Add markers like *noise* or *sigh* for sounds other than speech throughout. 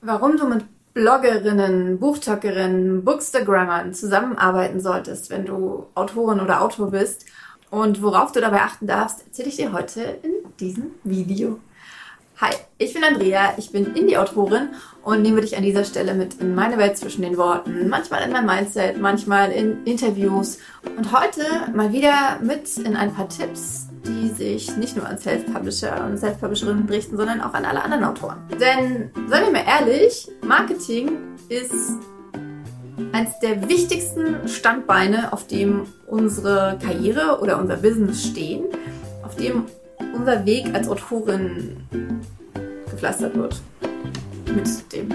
warum du mit Bloggerinnen, Buchtalkerinnen, Bookstagrammern zusammenarbeiten solltest, wenn du Autorin oder Autor bist und worauf du dabei achten darfst, erzähle ich dir heute in diesem Video. Hi, ich bin Andrea, ich bin Indie-Autorin und nehme dich an dieser Stelle mit in meine Welt zwischen den Worten, manchmal in mein Mindset, manchmal in Interviews und heute mal wieder mit in ein paar Tipps, die sich nicht nur an Self-Publisher und Self-Publisherinnen richten, sondern auch an alle anderen Autoren. Denn, seien wir mal ehrlich, Marketing ist eines der wichtigsten Standbeine, auf dem unsere Karriere oder unser Business stehen, auf dem unser Weg als Autorin gepflastert wird. Mit dem.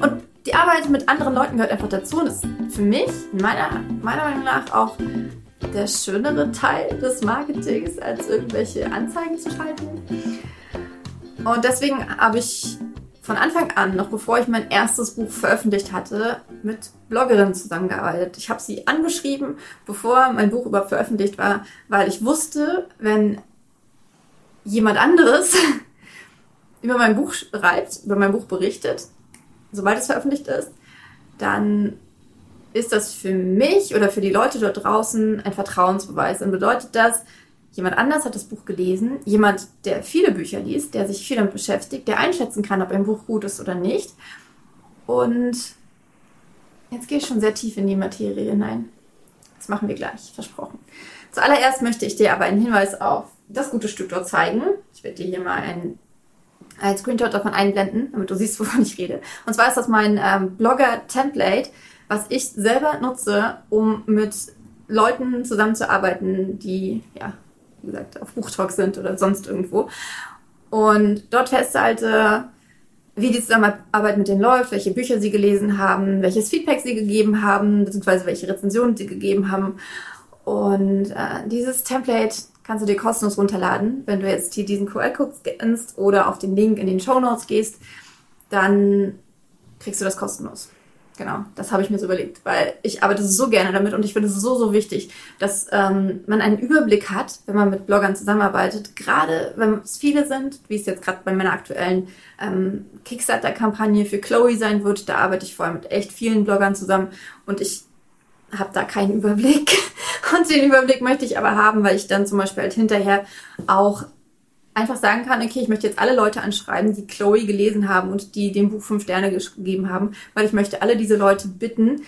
Und die Arbeit mit anderen Leuten gehört einfach dazu und ist für mich, meiner, meiner Meinung nach, auch der schönere Teil des Marketings, als irgendwelche Anzeigen zu schalten. Und deswegen habe ich von Anfang an, noch bevor ich mein erstes Buch veröffentlicht hatte, mit Bloggerinnen zusammengearbeitet. Ich habe sie angeschrieben, bevor mein Buch überhaupt veröffentlicht war, weil ich wusste, wenn jemand anderes *laughs* über mein Buch schreibt, über mein Buch berichtet, sobald es veröffentlicht ist, dann ist das für mich oder für die Leute dort draußen ein Vertrauensbeweis. Dann bedeutet das, jemand anders hat das Buch gelesen, jemand, der viele Bücher liest, der sich viel damit beschäftigt, der einschätzen kann, ob ein Buch gut ist oder nicht. Und jetzt gehe ich schon sehr tief in die Materie hinein. Das machen wir gleich, versprochen. Zuallererst möchte ich dir aber einen Hinweis auf das gute Stück dort zeigen. Ich werde dir hier mal einen, einen Screenshot davon einblenden, damit du siehst, wovon ich rede. Und zwar ist das mein ähm, Blogger-Template was ich selber nutze, um mit Leuten zusammenzuarbeiten, die, ja, wie gesagt, auf Buchtalk sind oder sonst irgendwo. Und dort festhalte, wie die Zusammenarbeit mit denen läuft, welche Bücher sie gelesen haben, welches Feedback sie gegeben haben, beziehungsweise welche Rezensionen sie gegeben haben. Und äh, dieses Template kannst du dir kostenlos runterladen. Wenn du jetzt hier diesen QR-Code scannst oder auf den Link in den Show Notes gehst, dann kriegst du das kostenlos. Genau, das habe ich mir so überlegt, weil ich arbeite so gerne damit und ich finde es so, so wichtig, dass ähm, man einen Überblick hat, wenn man mit Bloggern zusammenarbeitet, gerade wenn es viele sind, wie es jetzt gerade bei meiner aktuellen ähm, Kickstarter-Kampagne für Chloe sein wird, da arbeite ich vor allem mit echt vielen Bloggern zusammen und ich habe da keinen *laughs* Überblick. Und den Überblick möchte ich aber haben, weil ich dann zum Beispiel halt hinterher auch einfach sagen kann, okay, ich möchte jetzt alle Leute anschreiben, die Chloe gelesen haben und die dem Buch fünf Sterne gegeben haben, weil ich möchte alle diese Leute bitten,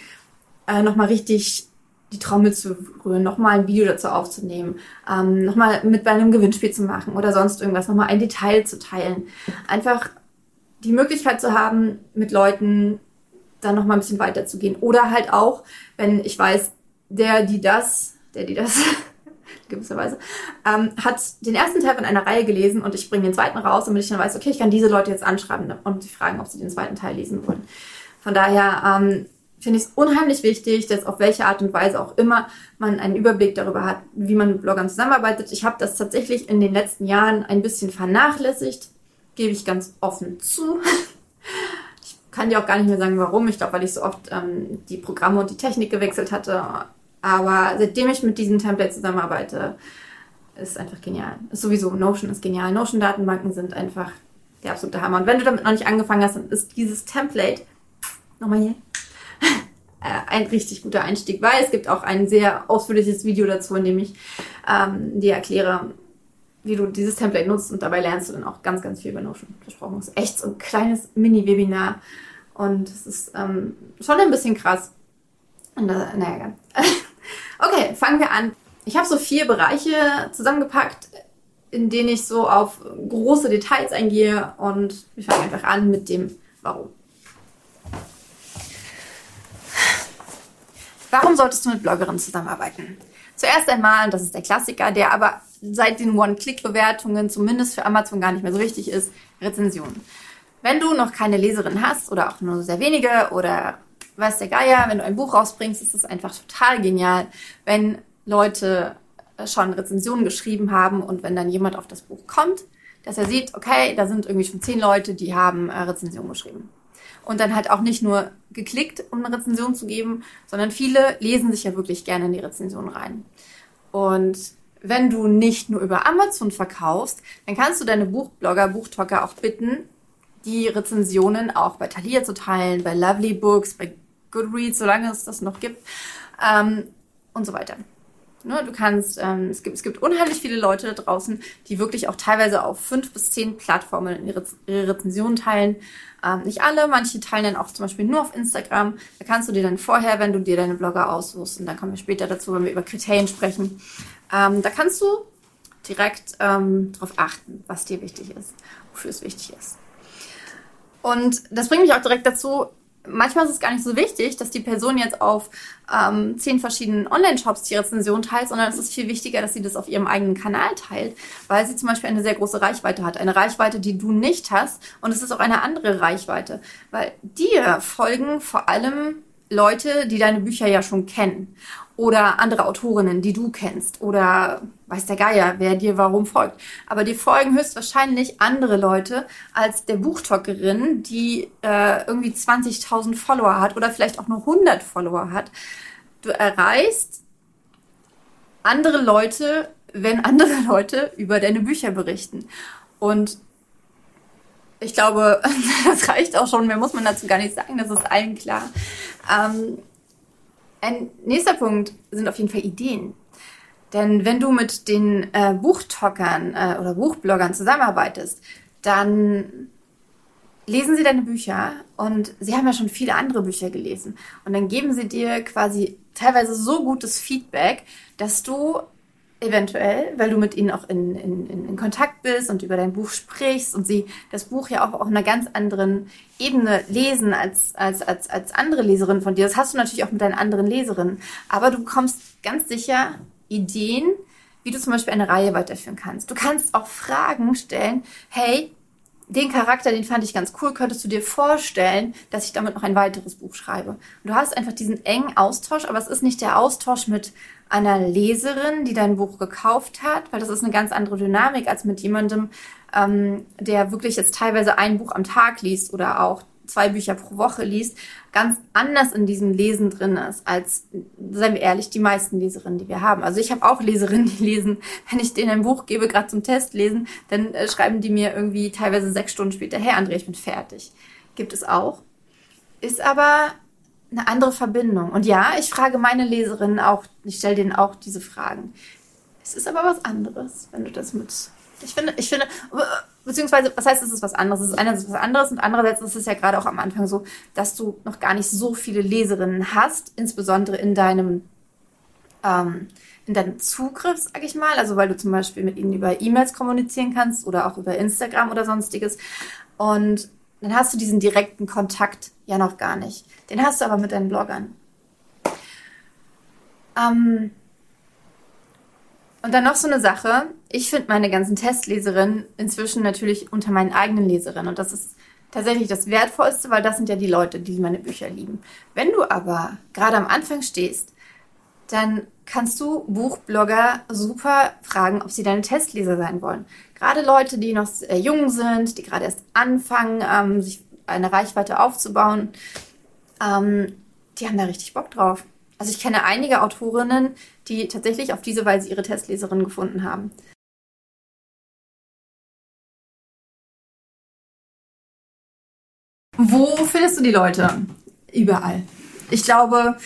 äh, nochmal richtig die Trommel zu rühren, nochmal ein Video dazu aufzunehmen, ähm, nochmal mit bei einem Gewinnspiel zu machen oder sonst irgendwas, nochmal ein Detail zu teilen. Einfach die Möglichkeit zu haben, mit Leuten dann nochmal ein bisschen weiterzugehen. Oder halt auch, wenn ich weiß, der, die das, der, die das gewisserweise, ähm, hat den ersten Teil von einer Reihe gelesen und ich bringe den zweiten raus, damit ich dann weiß, okay, ich kann diese Leute jetzt anschreiben und sie fragen, ob sie den zweiten Teil lesen wollen. Von daher ähm, finde ich es unheimlich wichtig, dass auf welche Art und Weise auch immer man einen Überblick darüber hat, wie man mit Bloggern zusammenarbeitet. Ich habe das tatsächlich in den letzten Jahren ein bisschen vernachlässigt, gebe ich ganz offen zu. ich kann dir auch gar nicht mehr sagen, warum. Ich glaube, weil ich so oft ähm, die Programme und die Technik gewechselt hatte aber seitdem ich mit diesem Template zusammenarbeite, ist einfach genial. Ist sowieso, Notion ist genial. Notion-Datenbanken sind einfach der absolute Hammer. Und wenn du damit noch nicht angefangen hast, dann ist dieses Template, nochmal hier, *laughs* äh, ein richtig guter Einstieg, weil es gibt auch ein sehr ausführliches Video dazu, in dem ich ähm, dir erkläre, wie du dieses Template nutzt und dabei lernst du dann auch ganz, ganz viel über Notion. Versprochen. Ist echt so ein kleines Mini-Webinar und es ist ähm, schon ein bisschen krass. Und, äh, naja, *laughs* Okay, fangen wir an. Ich habe so vier Bereiche zusammengepackt, in denen ich so auf große Details eingehe und wir fangen einfach an mit dem Warum. Warum solltest du mit Bloggerinnen zusammenarbeiten? Zuerst einmal, das ist der Klassiker, der aber seit den One-Click-Bewertungen zumindest für Amazon gar nicht mehr so wichtig ist, Rezensionen. Wenn du noch keine Leserin hast oder auch nur sehr wenige oder weiß der Geier, wenn du ein Buch rausbringst, ist es einfach total genial, wenn Leute äh, schon Rezensionen geschrieben haben und wenn dann jemand auf das Buch kommt, dass er sieht, okay, da sind irgendwie schon zehn Leute, die haben äh, Rezensionen geschrieben. Und dann halt auch nicht nur geklickt, um eine Rezension zu geben, sondern viele lesen sich ja wirklich gerne in die Rezension rein. Und wenn du nicht nur über Amazon verkaufst, dann kannst du deine Buchblogger, Buchtalker auch bitten, die Rezensionen auch bei Thalia zu teilen, bei Lovely Books, bei Goodreads, solange es das noch gibt ähm, und so weiter. Ne, du kannst, ähm, es, gibt, es gibt unheimlich viele Leute da draußen, die wirklich auch teilweise auf fünf bis zehn Plattformen ihre, ihre Rezensionen teilen. Ähm, nicht alle, manche teilen dann auch zum Beispiel nur auf Instagram. Da kannst du dir dann vorher, wenn du dir deine Blogger aussuchst, und dann kommen wir später dazu, wenn wir über Kriterien sprechen, ähm, da kannst du direkt ähm, darauf achten, was dir wichtig ist, wofür es wichtig ist. Und das bringt mich auch direkt dazu, manchmal ist es gar nicht so wichtig, dass die Person jetzt auf ähm, zehn verschiedenen Online-Shops die Rezension teilt, sondern es ist viel wichtiger, dass sie das auf ihrem eigenen Kanal teilt, weil sie zum Beispiel eine sehr große Reichweite hat. Eine Reichweite, die du nicht hast. Und es ist auch eine andere Reichweite, weil dir folgen vor allem Leute, die deine Bücher ja schon kennen oder andere Autorinnen, die du kennst oder weiß der Geier, wer dir warum folgt. Aber dir folgen höchstwahrscheinlich andere Leute als der Buchtalkerin, die äh, irgendwie 20.000 Follower hat oder vielleicht auch nur 100 Follower hat. Du erreichst andere Leute, wenn andere *laughs* Leute über deine Bücher berichten. Und ich glaube, *laughs* das reicht auch schon. Mehr muss man dazu gar nicht sagen. Das ist allen klar. Ähm, ein nächster Punkt sind auf jeden Fall Ideen. Denn wenn du mit den äh, Buchtalkern äh, oder Buchbloggern zusammenarbeitest, dann lesen sie deine Bücher und sie haben ja schon viele andere Bücher gelesen. Und dann geben sie dir quasi teilweise so gutes Feedback, dass du eventuell, weil du mit ihnen auch in, in, in Kontakt bist und über dein Buch sprichst und sie das Buch ja auch auf einer ganz anderen Ebene lesen als, als, als, als andere Leserinnen von dir. Das hast du natürlich auch mit deinen anderen Leserinnen. Aber du bekommst ganz sicher Ideen, wie du zum Beispiel eine Reihe weiterführen kannst. Du kannst auch Fragen stellen. Hey, den Charakter, den fand ich ganz cool. Könntest du dir vorstellen, dass ich damit noch ein weiteres Buch schreibe? Und du hast einfach diesen engen Austausch, aber es ist nicht der Austausch mit einer Leserin, die dein Buch gekauft hat, weil das ist eine ganz andere Dynamik als mit jemandem, ähm, der wirklich jetzt teilweise ein Buch am Tag liest oder auch zwei Bücher pro Woche liest, ganz anders in diesem Lesen drin ist, als, seien wir ehrlich, die meisten Leserinnen, die wir haben. Also ich habe auch Leserinnen, die lesen, wenn ich denen ein Buch gebe, gerade zum Test lesen, dann äh, schreiben die mir irgendwie teilweise sechs Stunden später, hey André, ich bin fertig. Gibt es auch. Ist aber eine andere Verbindung. Und ja, ich frage meine Leserinnen auch, ich stelle denen auch diese Fragen. Es ist aber was anderes, wenn du das mit. Ich finde, ich finde, beziehungsweise, was heißt, es ist was anderes? Es ist einerseits was anderes und andererseits ist es ja gerade auch am Anfang so, dass du noch gar nicht so viele Leserinnen hast, insbesondere in deinem, ähm, in deinem Zugriff, sag ich mal. Also, weil du zum Beispiel mit ihnen über E-Mails kommunizieren kannst oder auch über Instagram oder sonstiges. Und dann hast du diesen direkten Kontakt ja noch gar nicht. Den hast du aber mit deinen Bloggern. Ähm und dann noch so eine Sache. Ich finde meine ganzen Testleserinnen inzwischen natürlich unter meinen eigenen Leserinnen. Und das ist tatsächlich das Wertvollste, weil das sind ja die Leute, die meine Bücher lieben. Wenn du aber gerade am Anfang stehst, dann kannst du Buchblogger super fragen, ob sie deine Testleser sein wollen. Gerade Leute, die noch sehr jung sind, die gerade erst anfangen, ähm, sich eine Reichweite aufzubauen, ähm, die haben da richtig Bock drauf. Also ich kenne einige Autorinnen, die tatsächlich auf diese Weise ihre Testleserin gefunden haben. Wo findest du die Leute? Überall. Ich glaube,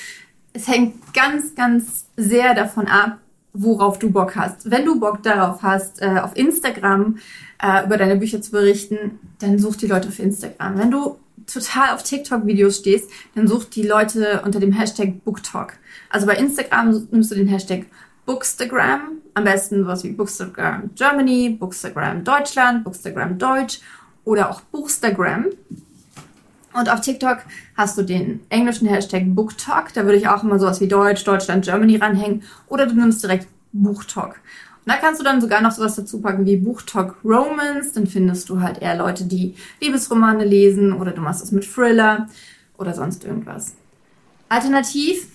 es hängt ganz, ganz sehr davon ab, worauf du Bock hast. Wenn du Bock darauf hast, äh, auf Instagram äh, über deine Bücher zu berichten, dann such die Leute auf Instagram. Wenn du total auf TikTok-Videos stehst, dann such die Leute unter dem Hashtag BookTalk. Also bei Instagram nimmst du den Hashtag Bookstagram, am besten was wie Bookstagram Germany, Bookstagram Deutschland, Bookstagram Deutsch oder auch Buchstagram. Und auf TikTok hast du den englischen Hashtag BookTalk. Da würde ich auch immer sowas wie Deutsch, Deutschland, Germany ranhängen. Oder du nimmst direkt BuchTalk. Da kannst du dann sogar noch sowas dazu packen wie BuchTalk Romance. Dann findest du halt eher Leute, die Liebesromane lesen oder du machst das mit Thriller oder sonst irgendwas. Alternativ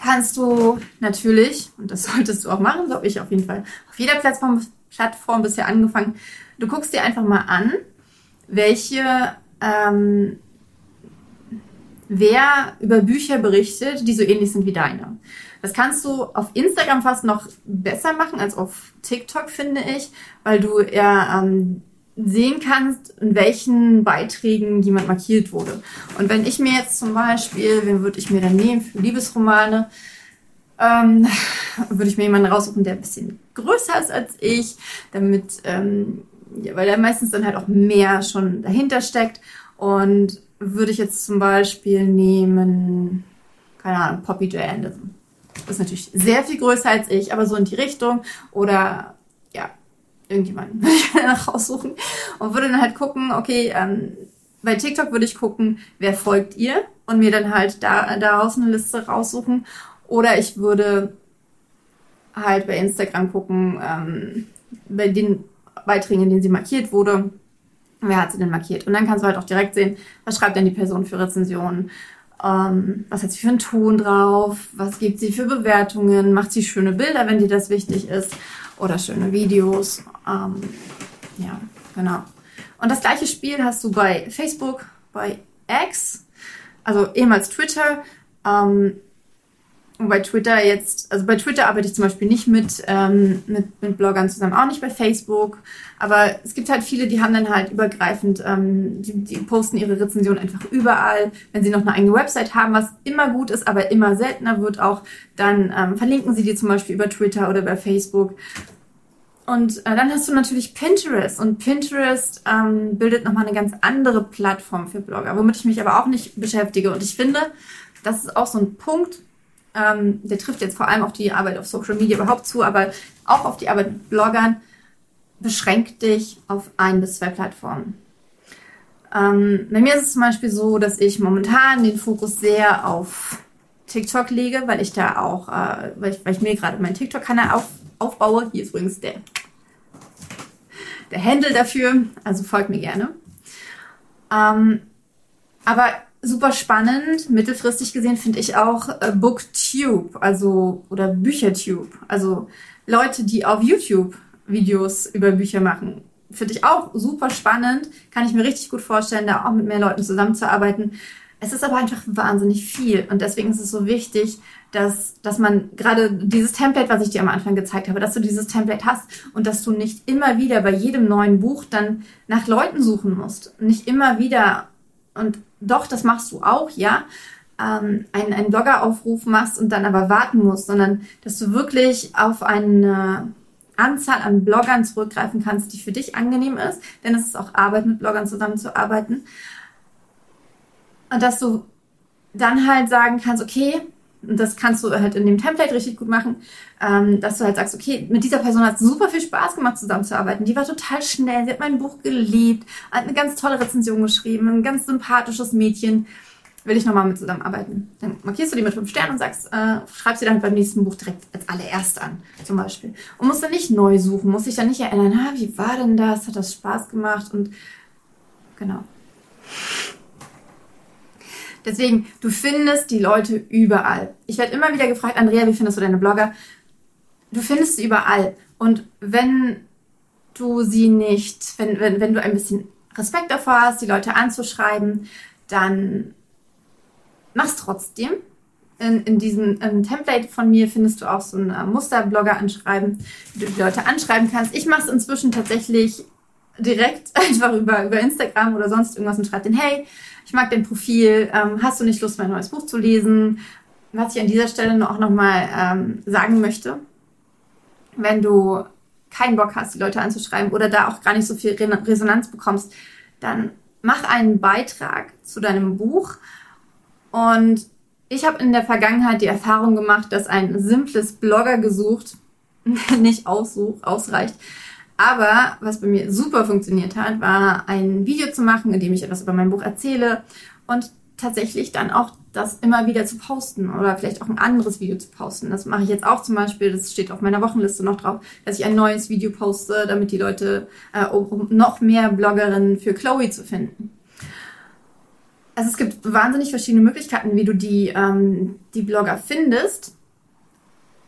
kannst du natürlich, und das *laughs* solltest du auch machen, so habe ich auf jeden Fall auf jeder Plattform, Plattform bisher angefangen, du guckst dir einfach mal an, welche ähm, wer über Bücher berichtet, die so ähnlich sind wie deine. Das kannst du auf Instagram fast noch besser machen als auf TikTok, finde ich, weil du ja ähm, sehen kannst, in welchen Beiträgen jemand markiert wurde. Und wenn ich mir jetzt zum Beispiel, wen würde ich mir dann nehmen für Liebesromane, ähm, würde ich mir jemanden raussuchen, der ein bisschen größer ist als ich, damit, ähm, ja, weil da meistens dann halt auch mehr schon dahinter steckt. Und würde ich jetzt zum Beispiel nehmen, keine Ahnung, Poppy J. Anderson. Ist natürlich sehr viel größer als ich, aber so in die Richtung. Oder ja, irgendjemanden *laughs* würde ich danach raussuchen und würde dann halt gucken, okay, ähm, bei TikTok würde ich gucken, wer folgt ihr und mir dann halt da, daraus eine Liste raussuchen. Oder ich würde halt bei Instagram gucken, ähm, bei den Beiträgen, in denen sie markiert wurde, wer hat sie denn markiert. Und dann kannst du halt auch direkt sehen, was schreibt denn die Person für Rezensionen, ähm, was hat sie für einen Ton drauf, was gibt sie für Bewertungen, macht sie schöne Bilder, wenn dir das wichtig ist oder schöne Videos. Ähm, ja, genau. Und das gleiche Spiel hast du bei Facebook, bei X, also ehemals Twitter. Ähm, und bei Twitter jetzt, also bei Twitter arbeite ich zum Beispiel nicht mit, ähm, mit, mit Bloggern zusammen, auch nicht bei Facebook. Aber es gibt halt viele, die haben dann halt übergreifend, ähm, die, die posten ihre Rezension einfach überall. Wenn sie noch eine eigene Website haben, was immer gut ist, aber immer seltener wird auch, dann ähm, verlinken sie die zum Beispiel über Twitter oder über Facebook. Und äh, dann hast du natürlich Pinterest. Und Pinterest ähm, bildet nochmal eine ganz andere Plattform für Blogger, womit ich mich aber auch nicht beschäftige. Und ich finde, das ist auch so ein Punkt, ähm, der trifft jetzt vor allem auf die Arbeit auf Social Media überhaupt zu, aber auch auf die Arbeit mit Bloggern. Beschränk dich auf ein bis zwei Plattformen. Ähm, bei mir ist es zum Beispiel so, dass ich momentan den Fokus sehr auf TikTok lege, weil ich da auch, äh, weil, ich, weil ich mir gerade meinen TikTok-Kanal auf, aufbaue. Hier ist übrigens der, der Handle dafür, also folgt mir gerne. Ähm, aber super spannend, mittelfristig gesehen finde ich auch äh, Booktube, also oder Büchertube, also Leute, die auf YouTube Videos über Bücher machen. Finde ich auch super spannend, kann ich mir richtig gut vorstellen, da auch mit mehr Leuten zusammenzuarbeiten. Es ist aber einfach wahnsinnig viel und deswegen ist es so wichtig, dass, dass man gerade dieses Template, was ich dir am Anfang gezeigt habe, dass du dieses Template hast und dass du nicht immer wieder bei jedem neuen Buch dann nach Leuten suchen musst. Nicht immer wieder und doch, das machst du auch, ja, ähm, einen, einen Bloggeraufruf machst und dann aber warten musst, sondern dass du wirklich auf eine Anzahl an Bloggern zurückgreifen kannst, die für dich angenehm ist, denn es ist auch Arbeit, mit Bloggern zusammenzuarbeiten. Und dass du dann halt sagen kannst, okay, und das kannst du halt in dem Template richtig gut machen, ähm, dass du halt sagst, okay, mit dieser Person hat es super viel Spaß gemacht, zusammenzuarbeiten. Die war total schnell, sie hat mein Buch geliebt, hat eine ganz tolle Rezension geschrieben, ein ganz sympathisches Mädchen. Will ich nochmal mit zusammenarbeiten. Dann markierst du die mit fünf Sternen und sagst, äh, schreibst sie dann beim nächsten Buch direkt als allererst an, zum Beispiel. Und musst dann nicht neu suchen, musst dich dann nicht erinnern, ah, wie war denn das? Hat das Spaß gemacht? Und genau. Deswegen, du findest die Leute überall. Ich werde immer wieder gefragt, Andrea, wie findest du deine Blogger? Du findest sie überall. Und wenn du sie nicht, wenn, wenn, wenn du ein bisschen Respekt davor hast, die Leute anzuschreiben, dann mach's trotzdem. In, in diesem in Template von mir findest du auch so ein äh, Musterblogger anschreiben, wie du die Leute anschreiben kannst. Ich mache es inzwischen tatsächlich direkt *laughs* einfach über, über Instagram oder sonst irgendwas und schreibe den, hey, ich mag dein Profil, ähm, hast du nicht Lust, mein neues Buch zu lesen? Was ich an dieser Stelle auch nochmal ähm, sagen möchte, wenn du keinen Bock hast, die Leute anzuschreiben oder da auch gar nicht so viel Resonanz bekommst, dann mach einen Beitrag zu deinem Buch. Und ich habe in der Vergangenheit die Erfahrung gemacht, dass ein simples Blogger gesucht *laughs* nicht aussuch, ausreicht, aber was bei mir super funktioniert hat, war ein Video zu machen, in dem ich etwas über mein Buch erzähle und tatsächlich dann auch das immer wieder zu posten oder vielleicht auch ein anderes Video zu posten. Das mache ich jetzt auch zum Beispiel, das steht auf meiner Wochenliste noch drauf, dass ich ein neues Video poste, damit die Leute, äh, um noch mehr Bloggerinnen für Chloe zu finden. Also es gibt wahnsinnig verschiedene Möglichkeiten, wie du die, ähm, die Blogger findest.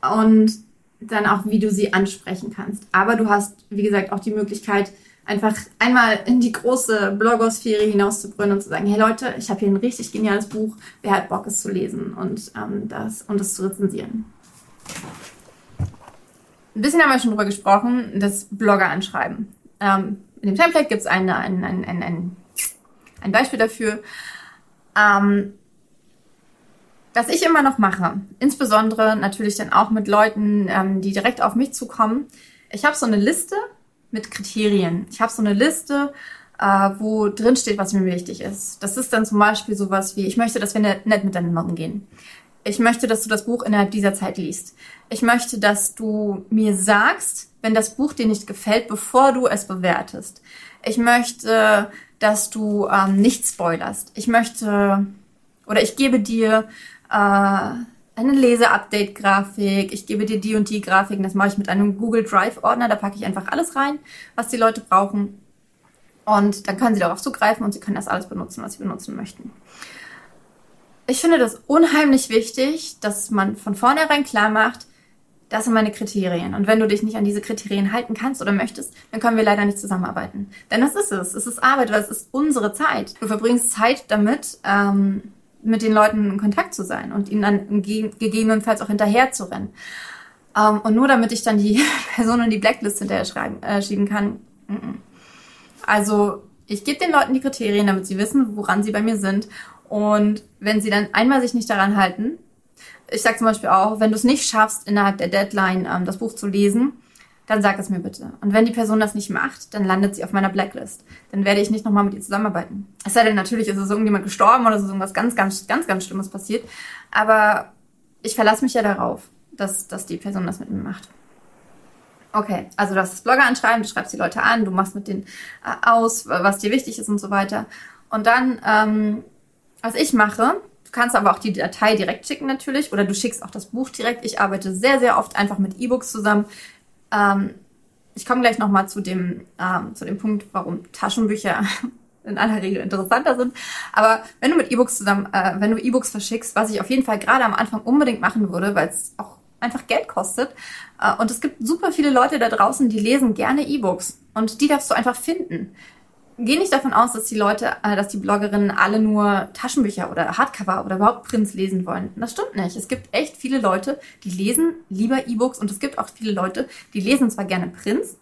Und dann auch, wie du sie ansprechen kannst. Aber du hast, wie gesagt, auch die Möglichkeit, einfach einmal in die große Blogosphäre hinauszubrüllen und zu sagen, hey Leute, ich habe hier ein richtig geniales Buch, wer hat Bock, es zu lesen und ähm, das und es zu rezensieren. Ein bisschen haben wir schon drüber gesprochen, das Blogger anschreiben. Ähm, in dem Template gibt es ein, ein, ein, ein, ein Beispiel dafür. Ähm, was ich immer noch mache, insbesondere natürlich dann auch mit Leuten, ähm, die direkt auf mich zukommen, ich habe so eine Liste mit Kriterien. Ich habe so eine Liste, äh, wo drin steht, was mir wichtig ist. Das ist dann zum Beispiel sowas wie, ich möchte, dass wir nett miteinander umgehen. Ich möchte, dass du das Buch innerhalb dieser Zeit liest. Ich möchte, dass du mir sagst, wenn das Buch dir nicht gefällt, bevor du es bewertest. Ich möchte, dass du ähm, nicht spoilerst. Ich möchte oder ich gebe dir äh, eine Lese-Update-Grafik. Ich gebe dir die und die Grafiken. Das mache ich mit einem Google Drive-Ordner. Da packe ich einfach alles rein, was die Leute brauchen. Und dann können sie darauf zugreifen und sie können das alles benutzen, was sie benutzen möchten ich finde das unheimlich wichtig, dass man von vornherein klar macht, das sind meine Kriterien. Und wenn du dich nicht an diese Kriterien halten kannst oder möchtest, dann können wir leider nicht zusammenarbeiten. Denn das ist es. Es ist Arbeit, weil es ist unsere Zeit. Du verbringst Zeit damit, ähm, mit den Leuten in Kontakt zu sein und ihnen dann gegebenenfalls auch hinterher zu rennen. Ähm, und nur damit ich dann die *laughs* Person in die Blacklist hinterher schreiben, äh, schieben kann. Also ich gebe den Leuten die Kriterien, damit sie wissen, woran sie bei mir sind und wenn sie dann einmal sich nicht daran halten, ich sage zum Beispiel auch, wenn du es nicht schaffst, innerhalb der Deadline ähm, das Buch zu lesen, dann sag es mir bitte. Und wenn die Person das nicht macht, dann landet sie auf meiner Blacklist. Dann werde ich nicht nochmal mit ihr zusammenarbeiten. Es sei denn, natürlich ist es irgendjemand gestorben oder ist irgendwas ganz, ganz, ganz, ganz Schlimmes passiert. Aber ich verlasse mich ja darauf, dass, dass die Person das mit mir macht. Okay, also du hast das Blogger anschreiben, du schreibst die Leute an, du machst mit denen äh, aus, was dir wichtig ist und so weiter. Und dann ähm, was ich mache, du kannst aber auch die Datei direkt schicken natürlich oder du schickst auch das Buch direkt. Ich arbeite sehr, sehr oft einfach mit E-Books zusammen. Ähm, ich komme gleich nochmal zu dem, ähm, zu dem Punkt, warum Taschenbücher *laughs* in aller Regel interessanter sind. Aber wenn du mit E-Books zusammen, äh, wenn du E-Books verschickst, was ich auf jeden Fall gerade am Anfang unbedingt machen würde, weil es auch einfach Geld kostet. Äh, und es gibt super viele Leute da draußen, die lesen gerne E-Books. Und die darfst du einfach finden gehe nicht davon aus, dass die Leute, äh, dass die Bloggerinnen alle nur Taschenbücher oder Hardcover oder überhaupt Prints lesen wollen. Das stimmt nicht. Es gibt echt viele Leute, die lesen lieber E-Books und es gibt auch viele Leute, die lesen zwar gerne Prints,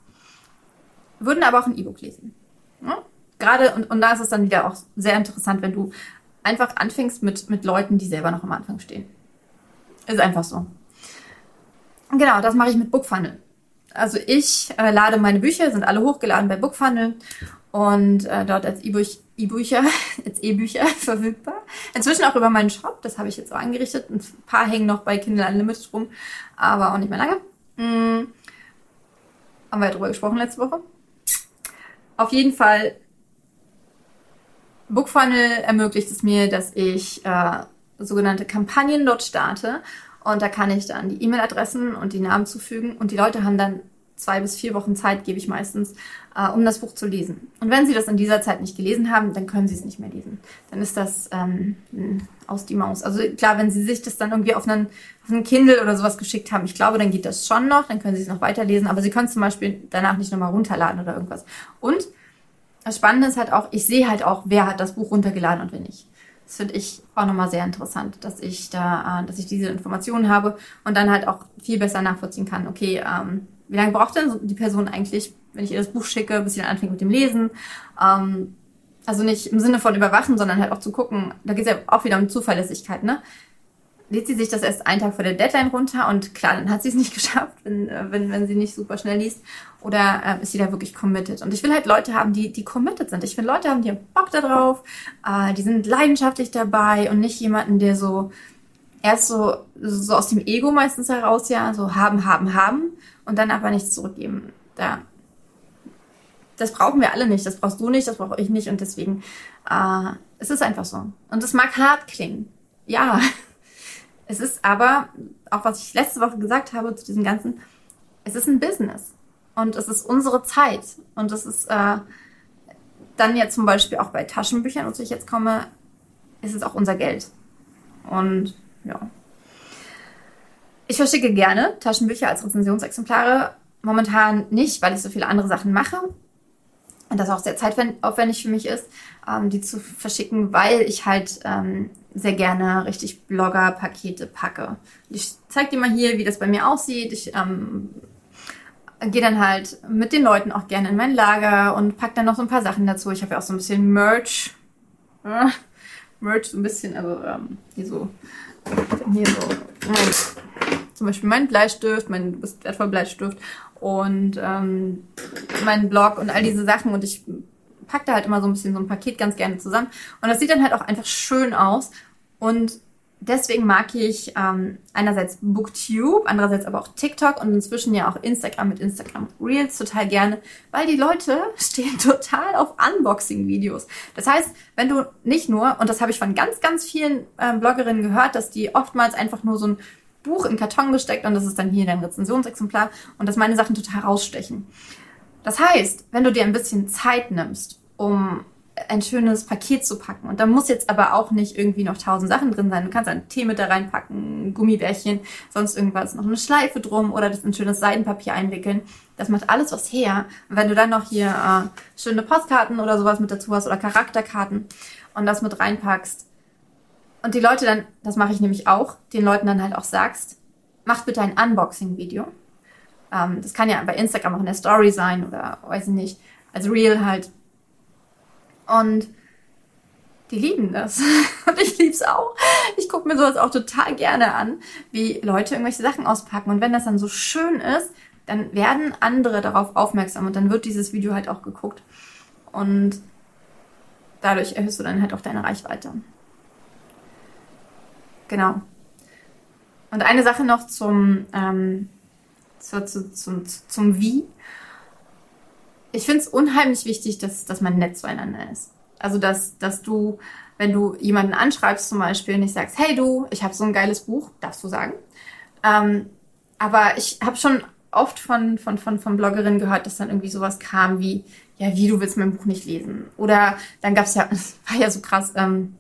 würden aber auch ein E-Book lesen. Ja? Gerade, und, und da ist es dann wieder auch sehr interessant, wenn du einfach anfängst mit, mit Leuten, die selber noch am Anfang stehen. Ist einfach so. Genau, das mache ich mit Bookfunnel. Also ich äh, lade meine Bücher, sind alle hochgeladen bei Bookfunnel und äh, dort als E-Bücher, *laughs* als E-Bücher *laughs* verfügbar. Inzwischen auch über meinen Shop, das habe ich jetzt auch eingerichtet. Ein paar hängen noch bei Kindle Unlimited rum, aber auch nicht mehr lange. Hm. Haben wir ja drüber gesprochen letzte Woche. Auf jeden Fall, Bookfunnel ermöglicht es mir, dass ich äh, sogenannte Kampagnen dort starte. Und da kann ich dann die E-Mail-Adressen und die Namen zufügen und die Leute haben dann zwei bis vier Wochen Zeit gebe ich meistens, äh, um das Buch zu lesen. Und wenn Sie das in dieser Zeit nicht gelesen haben, dann können Sie es nicht mehr lesen. Dann ist das ähm, aus die Maus. Also klar, wenn Sie sich das dann irgendwie auf einen, auf einen Kindle oder sowas geschickt haben, ich glaube, dann geht das schon noch, dann können Sie es noch weiterlesen, aber Sie können es zum Beispiel danach nicht nochmal runterladen oder irgendwas. Und das Spannende ist halt auch, ich sehe halt auch, wer hat das Buch runtergeladen und wer nicht. Das finde ich auch nochmal sehr interessant, dass ich da, äh, dass ich diese Informationen habe und dann halt auch viel besser nachvollziehen kann, okay, ähm, wie lange braucht denn die Person eigentlich, wenn ich ihr das Buch schicke, bis sie dann anfängt mit dem Lesen? Ähm, also nicht im Sinne von überwachen, sondern halt auch zu gucken, da geht es ja auch wieder um Zuverlässigkeit, ne? Lädt sie sich das erst einen Tag vor der Deadline runter und klar, dann hat sie es nicht *laughs* geschafft, wenn, äh, wenn, wenn sie nicht super schnell liest. Oder äh, ist sie da wirklich committed? Und ich will halt Leute haben, die, die committed sind. Ich will Leute haben, die haben Bock da drauf, äh, die sind leidenschaftlich dabei und nicht jemanden, der so erst so, so aus dem Ego meistens heraus, ja, so haben, haben, haben und dann aber nichts zurückgeben. Da, das brauchen wir alle nicht. Das brauchst du nicht, das brauche ich nicht. Und deswegen, äh, es ist einfach so. Und es mag hart klingen. Ja. *laughs* Es ist aber, auch was ich letzte Woche gesagt habe zu diesem Ganzen, es ist ein Business. Und es ist unsere Zeit. Und es ist äh, dann ja zum Beispiel auch bei Taschenbüchern, wozu ich jetzt komme, ist es auch unser Geld. Und ja. Ich verschicke gerne Taschenbücher als Rezensionsexemplare. Momentan nicht, weil ich so viele andere Sachen mache. Und das auch sehr zeitaufwendig für mich ist, ähm, die zu verschicken, weil ich halt ähm, sehr gerne richtig Blogger-Pakete packe. Ich zeige dir mal hier, wie das bei mir aussieht. Ich ähm, gehe dann halt mit den Leuten auch gerne in mein Lager und pack dann noch so ein paar Sachen dazu. Ich habe ja auch so ein bisschen Merch. Äh, Merch so ein bisschen, also ähm, hier so, hier so, äh, zum Beispiel mein Bleistift, mein wertvoller Bleistift und ähm, meinen Blog und all diese Sachen und ich packe da halt immer so ein bisschen so ein Paket ganz gerne zusammen. Und das sieht dann halt auch einfach schön aus und deswegen mag ich ähm, einerseits Booktube, andererseits aber auch TikTok und inzwischen ja auch Instagram mit Instagram Reels total gerne, weil die Leute *laughs* stehen total auf Unboxing-Videos. Das heißt, wenn du nicht nur, und das habe ich von ganz, ganz vielen ähm, Bloggerinnen gehört, dass die oftmals einfach nur so ein Buch in Karton gesteckt und das ist dann hier dein Rezensionsexemplar und dass meine Sachen total rausstechen. Das heißt, wenn du dir ein bisschen Zeit nimmst, um ein schönes Paket zu packen. Und da muss jetzt aber auch nicht irgendwie noch tausend Sachen drin sein. Du kannst einen Tee mit da reinpacken, Gummibärchen, sonst irgendwas, noch eine Schleife drum oder das in schönes Seidenpapier einwickeln. Das macht alles was her. Und wenn du dann noch hier äh, schöne Postkarten oder sowas mit dazu hast oder Charakterkarten und das mit reinpackst und die Leute dann, das mache ich nämlich auch, den Leuten dann halt auch sagst, macht bitte ein Unboxing-Video. Ähm, das kann ja bei Instagram auch in der Story sein oder weiß ich nicht, als Real halt und die lieben das. *laughs* Und ich lieb's auch. Ich gucke mir sowas auch total gerne an, wie Leute irgendwelche Sachen auspacken. Und wenn das dann so schön ist, dann werden andere darauf aufmerksam und dann wird dieses Video halt auch geguckt. Und dadurch erhöhst du dann halt auch deine Reichweite. Genau. Und eine Sache noch zum, ähm, zu, zu, zum, zum Wie ich finde es unheimlich wichtig, dass, dass man nett zueinander ist. Also, dass, dass du, wenn du jemanden anschreibst zum Beispiel, nicht sagst, hey du, ich habe so ein geiles Buch, darfst du sagen. Ähm, aber ich habe schon oft von, von, von, von Bloggerinnen gehört, dass dann irgendwie sowas kam wie, ja, wie, du willst mein Buch nicht lesen. Oder dann gab es ja, *laughs* das war ja so krass, ähm,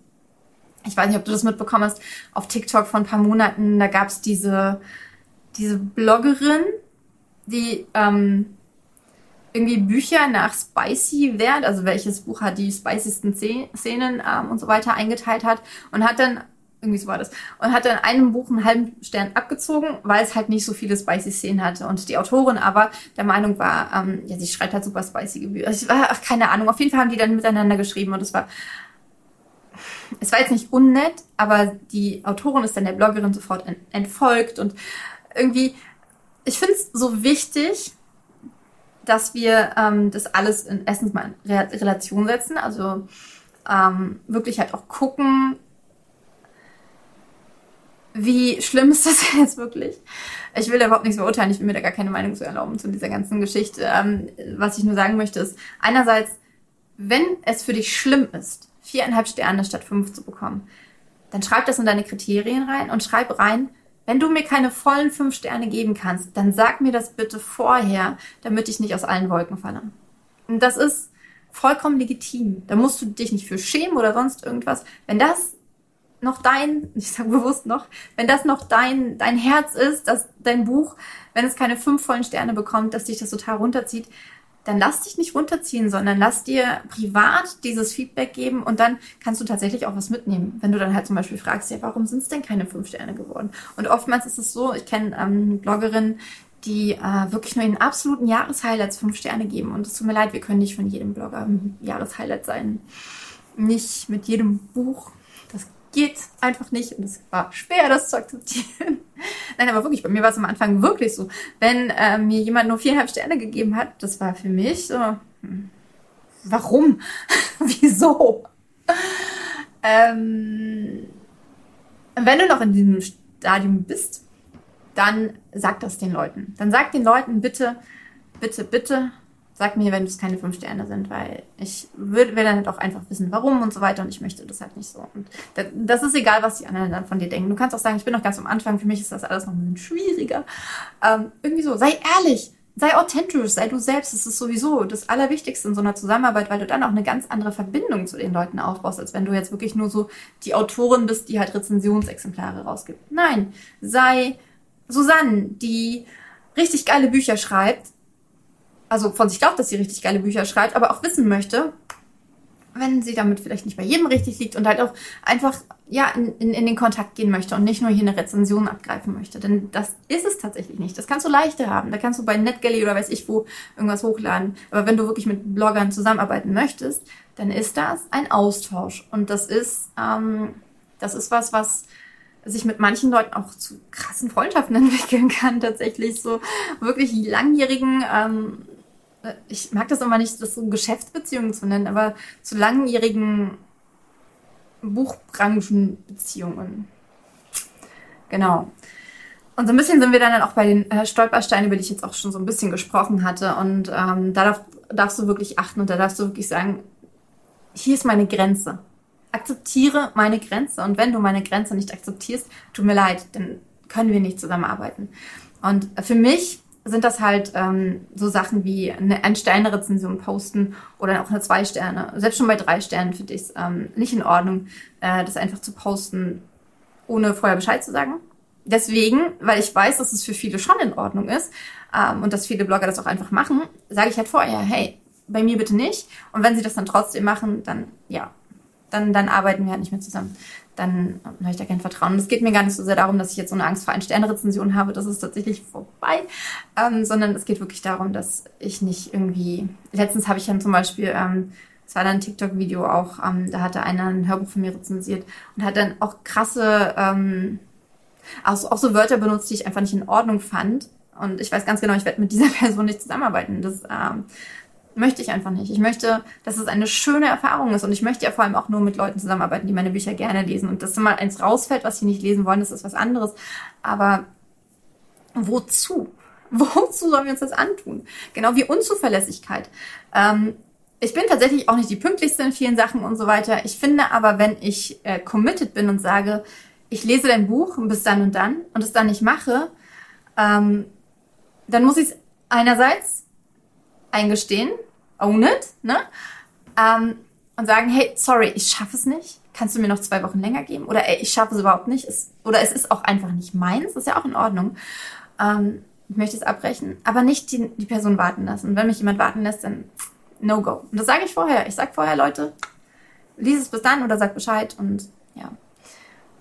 ich weiß nicht, ob du das mitbekommen hast, auf TikTok vor ein paar Monaten, da gab es diese, diese Bloggerin, die ähm, irgendwie Bücher nach Spicy Wert, also welches Buch hat die spiciesten Szenen ähm, und so weiter eingeteilt hat und hat dann irgendwie so war das. Und hat dann einem Buch einen halben Stern abgezogen, weil es halt nicht so viele spicy Szenen hatte. Und die Autorin aber der Meinung war, ähm, ja, sie schreibt halt super spicy Bücher. Also, ach, keine Ahnung. Auf jeden Fall haben die dann miteinander geschrieben und es war, es war jetzt nicht unnett, aber die Autorin ist dann der Bloggerin sofort entfolgt und irgendwie, ich finde es so wichtig, dass wir ähm, das alles in erstens mal in Re Relation setzen, also ähm, wirklich halt auch gucken, wie schlimm ist das *laughs* jetzt wirklich? Ich will da überhaupt nichts beurteilen, ich will mir da gar keine Meinung zu erlauben zu dieser ganzen Geschichte. Ähm, was ich nur sagen möchte ist, einerseits, wenn es für dich schlimm ist, viereinhalb Sterne statt fünf zu bekommen, dann schreib das in deine Kriterien rein und schreib rein, wenn du mir keine vollen fünf Sterne geben kannst, dann sag mir das bitte vorher, damit ich nicht aus allen Wolken falle. Und das ist vollkommen legitim. Da musst du dich nicht für schämen oder sonst irgendwas. Wenn das noch dein, *laughs* ich sage bewusst noch, wenn das noch dein, dein Herz ist, dass dein Buch, wenn es keine fünf vollen Sterne bekommt, dass dich das total runterzieht, dann lass dich nicht runterziehen, sondern lass dir privat dieses Feedback geben und dann kannst du tatsächlich auch was mitnehmen. Wenn du dann halt zum Beispiel fragst, ja, warum sind es denn keine fünf Sterne geworden? Und oftmals ist es so, ich kenne ähm, Bloggerinnen, die äh, wirklich nur in absoluten Jahreshighlights fünf Sterne geben. Und es tut mir leid, wir können nicht von jedem Blogger ein Jahreshighlight sein. Nicht mit jedem Buch geht einfach nicht und es war schwer, das zu akzeptieren. *laughs* Nein, aber wirklich, bei mir war es am Anfang wirklich so. Wenn äh, mir jemand nur viereinhalb Sterne gegeben hat, das war für mich so, hm, warum? *laughs* Wieso? Ähm, wenn du noch in diesem Stadium bist, dann sag das den Leuten. Dann sag den Leuten bitte, bitte, bitte, sag mir, wenn es keine fünf Sterne sind, weil ich will, will dann halt auch einfach wissen, warum und so weiter und ich möchte das halt nicht so. Und das ist egal, was die anderen dann von dir denken. Du kannst auch sagen, ich bin noch ganz am Anfang, für mich ist das alles noch ein bisschen schwieriger. Ähm, irgendwie so, sei ehrlich, sei authentisch, sei du selbst. Das ist sowieso das Allerwichtigste in so einer Zusammenarbeit, weil du dann auch eine ganz andere Verbindung zu den Leuten aufbaust, als wenn du jetzt wirklich nur so die Autorin bist, die halt Rezensionsexemplare rausgibt. Nein, sei Susanne, die richtig geile Bücher schreibt, also von sich glaubt, dass sie richtig geile Bücher schreibt, aber auch wissen möchte, wenn sie damit vielleicht nicht bei jedem richtig liegt und halt auch einfach ja in, in, in den Kontakt gehen möchte und nicht nur hier eine Rezension abgreifen möchte. Denn das ist es tatsächlich nicht. Das kannst du leichter haben. Da kannst du bei NetGalley oder weiß ich wo irgendwas hochladen. Aber wenn du wirklich mit Bloggern zusammenarbeiten möchtest, dann ist das ein Austausch. Und das ist, ähm, das ist was, was sich mit manchen Leuten auch zu krassen Freundschaften *laughs* entwickeln kann, tatsächlich so wirklich langjährigen ähm, ich mag das immer nicht, das so Geschäftsbeziehungen zu nennen, aber zu langjährigen Buchbranchenbeziehungen. Genau. Und so ein bisschen sind wir dann auch bei den äh, Stolpersteinen, über die ich jetzt auch schon so ein bisschen gesprochen hatte. Und ähm, da darf, darfst du wirklich achten und da darfst du wirklich sagen, hier ist meine Grenze. Akzeptiere meine Grenze. Und wenn du meine Grenze nicht akzeptierst, tut mir leid, dann können wir nicht zusammenarbeiten. Und für mich sind das halt ähm, so Sachen wie eine Ein-Sterne-Rezension posten oder auch eine Zwei-Sterne. Selbst schon bei drei Sternen finde ich es ähm, nicht in Ordnung, äh, das einfach zu posten, ohne vorher Bescheid zu sagen. Deswegen, weil ich weiß, dass es für viele schon in Ordnung ist ähm, und dass viele Blogger das auch einfach machen, sage ich halt vorher, hey, bei mir bitte nicht. Und wenn sie das dann trotzdem machen, dann ja, dann, dann arbeiten wir halt nicht mehr zusammen dann habe ich da kein Vertrauen. Es geht mir gar nicht so sehr darum, dass ich jetzt so eine Angst vor Ein-Sterne-Rezension habe, das ist tatsächlich vorbei, ähm, sondern es geht wirklich darum, dass ich nicht irgendwie, letztens habe ich dann zum Beispiel, ähm, es war dann ein TikTok-Video auch, ähm, da hatte einer ein Hörbuch von mir rezensiert und hat dann auch krasse, ähm, auch, auch so Wörter benutzt, die ich einfach nicht in Ordnung fand. Und ich weiß ganz genau, ich werde mit dieser *laughs* Person nicht zusammenarbeiten. Das ähm, möchte ich einfach nicht. Ich möchte, dass es eine schöne Erfahrung ist und ich möchte ja vor allem auch nur mit Leuten zusammenarbeiten, die meine Bücher gerne lesen. Und dass mal eins rausfällt, was sie nicht lesen wollen, das ist was anderes. Aber wozu? *laughs* Wozu sollen wir uns das antun? Genau wie Unzuverlässigkeit. Ähm, ich bin tatsächlich auch nicht die pünktlichste in vielen Sachen und so weiter. Ich finde aber, wenn ich äh, committed bin und sage, ich lese dein Buch bis dann und dann und es dann nicht mache, ähm, dann muss ich es einerseits eingestehen, own it, ne? Ähm, und sagen, hey, sorry, ich schaffe es nicht. Kannst du mir noch zwei Wochen länger geben? Oder ey, ich schaffe es überhaupt nicht. Es, oder es ist auch einfach nicht meins. Ist ja auch in Ordnung. Ähm, ich möchte es abbrechen, aber nicht die, die Person warten lassen. Und wenn mich jemand warten lässt, dann no go. Und das sage ich vorher. Ich sage vorher, Leute, lies es bis dann oder sag Bescheid und ja.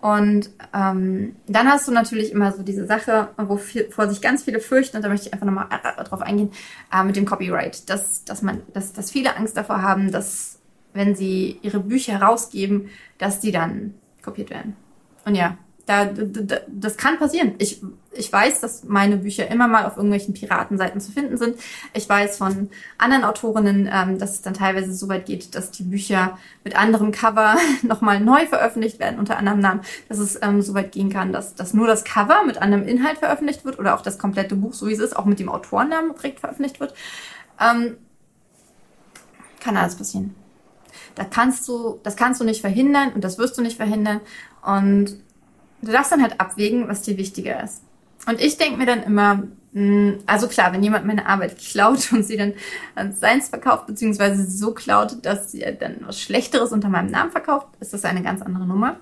Und ähm, dann hast du natürlich immer so diese Sache, wovor sich ganz viele fürchten, und da möchte ich einfach nochmal äh, drauf eingehen, äh, mit dem Copyright. Dass, dass, man, dass, dass viele Angst davor haben, dass wenn sie ihre Bücher rausgeben, dass die dann kopiert werden. Und ja, da, da, das kann passieren. Ich, ich weiß, dass meine Bücher immer mal auf irgendwelchen Piratenseiten zu finden sind. Ich weiß von anderen Autorinnen, ähm, dass es dann teilweise so weit geht, dass die Bücher mit anderem Cover *laughs* nochmal neu veröffentlicht werden, unter anderem Namen, dass es ähm, so weit gehen kann, dass, dass nur das Cover mit anderem Inhalt veröffentlicht wird oder auch das komplette Buch, so wie es ist, auch mit dem Autorennamen direkt veröffentlicht wird. Ähm, kann alles passieren. Da kannst du, das kannst du nicht verhindern und das wirst du nicht verhindern. Und Du darfst dann halt abwägen, was dir wichtiger ist. Und ich denke mir dann immer, hm, also klar, wenn jemand meine Arbeit klaut *laughs* und sie dann als seins verkauft, beziehungsweise so klaut, dass sie dann was Schlechteres unter meinem Namen verkauft, ist das eine ganz andere Nummer.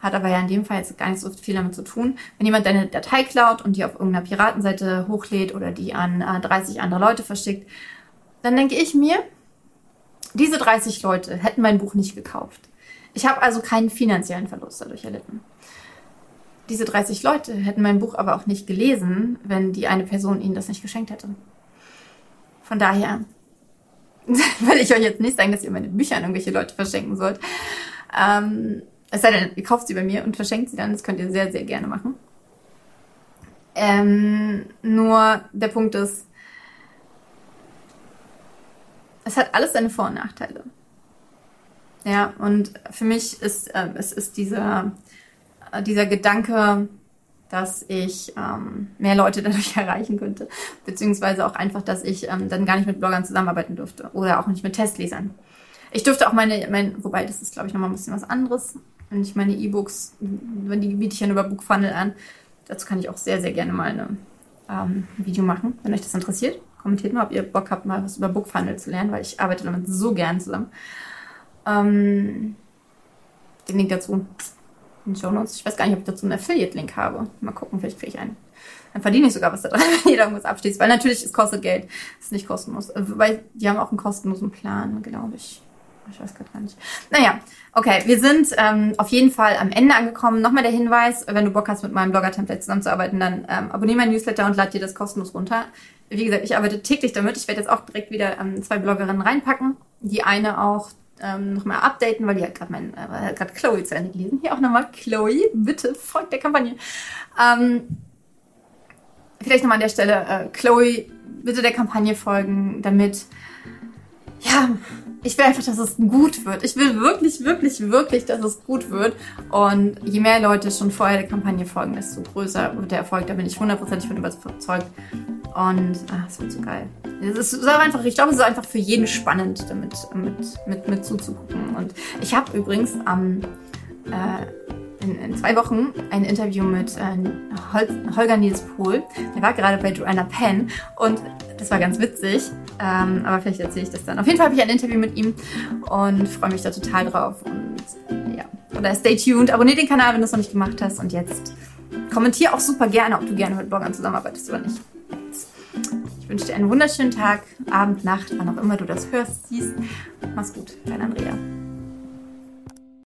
Hat aber ja in dem Fall jetzt gar nicht so viel damit zu tun. Wenn jemand deine Datei klaut und die auf irgendeiner Piratenseite hochlädt oder die an 30 äh, andere Leute verschickt, dann denke ich mir, diese 30 Leute hätten mein Buch nicht gekauft. Ich habe also keinen finanziellen Verlust dadurch erlitten diese 30 Leute hätten mein Buch aber auch nicht gelesen, wenn die eine Person ihnen das nicht geschenkt hätte. Von daher *laughs* will ich euch jetzt nicht sagen, dass ihr meine Bücher an irgendwelche Leute verschenken sollt. Ähm, es sei denn, ihr kauft sie bei mir und verschenkt sie dann. Das könnt ihr sehr, sehr gerne machen. Ähm, nur der Punkt ist, es hat alles seine Vor- und Nachteile. Ja, und für mich ist äh, es ist dieser dieser Gedanke, dass ich ähm, mehr Leute *laughs* dadurch erreichen könnte, beziehungsweise auch einfach, dass ich ähm, dann gar nicht mit Bloggern zusammenarbeiten dürfte oder auch nicht mit Testlesern. Ich dürfte auch meine, mein, wobei das ist, glaube ich, nochmal ein bisschen was anderes, wenn ich meine E-Books, wenn die biete ich ja über Bookfunnel an. Dazu kann ich auch sehr, sehr gerne mal eine, ähm, ein Video machen, wenn euch das interessiert. Kommentiert mal, ob ihr Bock habt, mal was über Bookfunnel zu lernen, weil ich arbeite damit so gern zusammen. Ähm, den Link dazu den Show Notes. Ich weiß gar nicht, ob ich dazu einen Affiliate-Link habe. Mal gucken, vielleicht kriege ich einen. Dann verdiene ich sogar was da dran, *laughs* wenn jeder irgendwas abschließt. Weil natürlich, es kostet Geld. Es ist nicht kostenlos. Äh, weil die haben auch einen kostenlosen Plan, glaube ich. Ich weiß gerade gar nicht. Naja, okay, wir sind ähm, auf jeden Fall am Ende angekommen. Nochmal der Hinweis, wenn du Bock hast, mit meinem Blogger-Template zusammenzuarbeiten, dann ähm, abonniere mein Newsletter und lade dir das kostenlos runter. Wie gesagt, ich arbeite täglich damit. Ich werde jetzt auch direkt wieder ähm, zwei Bloggerinnen reinpacken. Die eine auch ähm, nochmal updaten, weil die hat gerade mein, äh, gerade Chloe zu Ende gelesen. Hier auch nochmal Chloe, bitte folgt der Kampagne. Ähm, vielleicht nochmal an der Stelle, äh, Chloe, bitte der Kampagne folgen, damit, ja, ich will einfach, dass es gut wird. Ich will wirklich, wirklich, wirklich, dass es gut wird. Und je mehr Leute schon vorher der Kampagne folgen, desto größer wird der Erfolg. Da bin ich hundertprozentig von überzeugt. Und ah, es wird so geil. Es ist einfach, ich glaube, es ist einfach für jeden spannend, damit mit, mit, mit zuzugucken. Und ich habe übrigens am äh, in, in, zwei Wochen ein Interview mit äh, Hol Holger Nils Pohl. Der war gerade bei Joanna Penn und das war ganz witzig. Ähm, aber vielleicht erzähle ich das dann. Auf jeden Fall habe ich ein Interview mit ihm und freue mich da total drauf. Und ja, oder stay tuned. Abonnier den Kanal, wenn du es noch nicht gemacht hast. Und jetzt kommentier auch super gerne, ob du gerne mit Bloggern zusammenarbeitest oder nicht. Ich wünsche dir einen wunderschönen Tag, Abend, Nacht, wann auch immer du das hörst, siehst. Mach's gut, dein Andrea.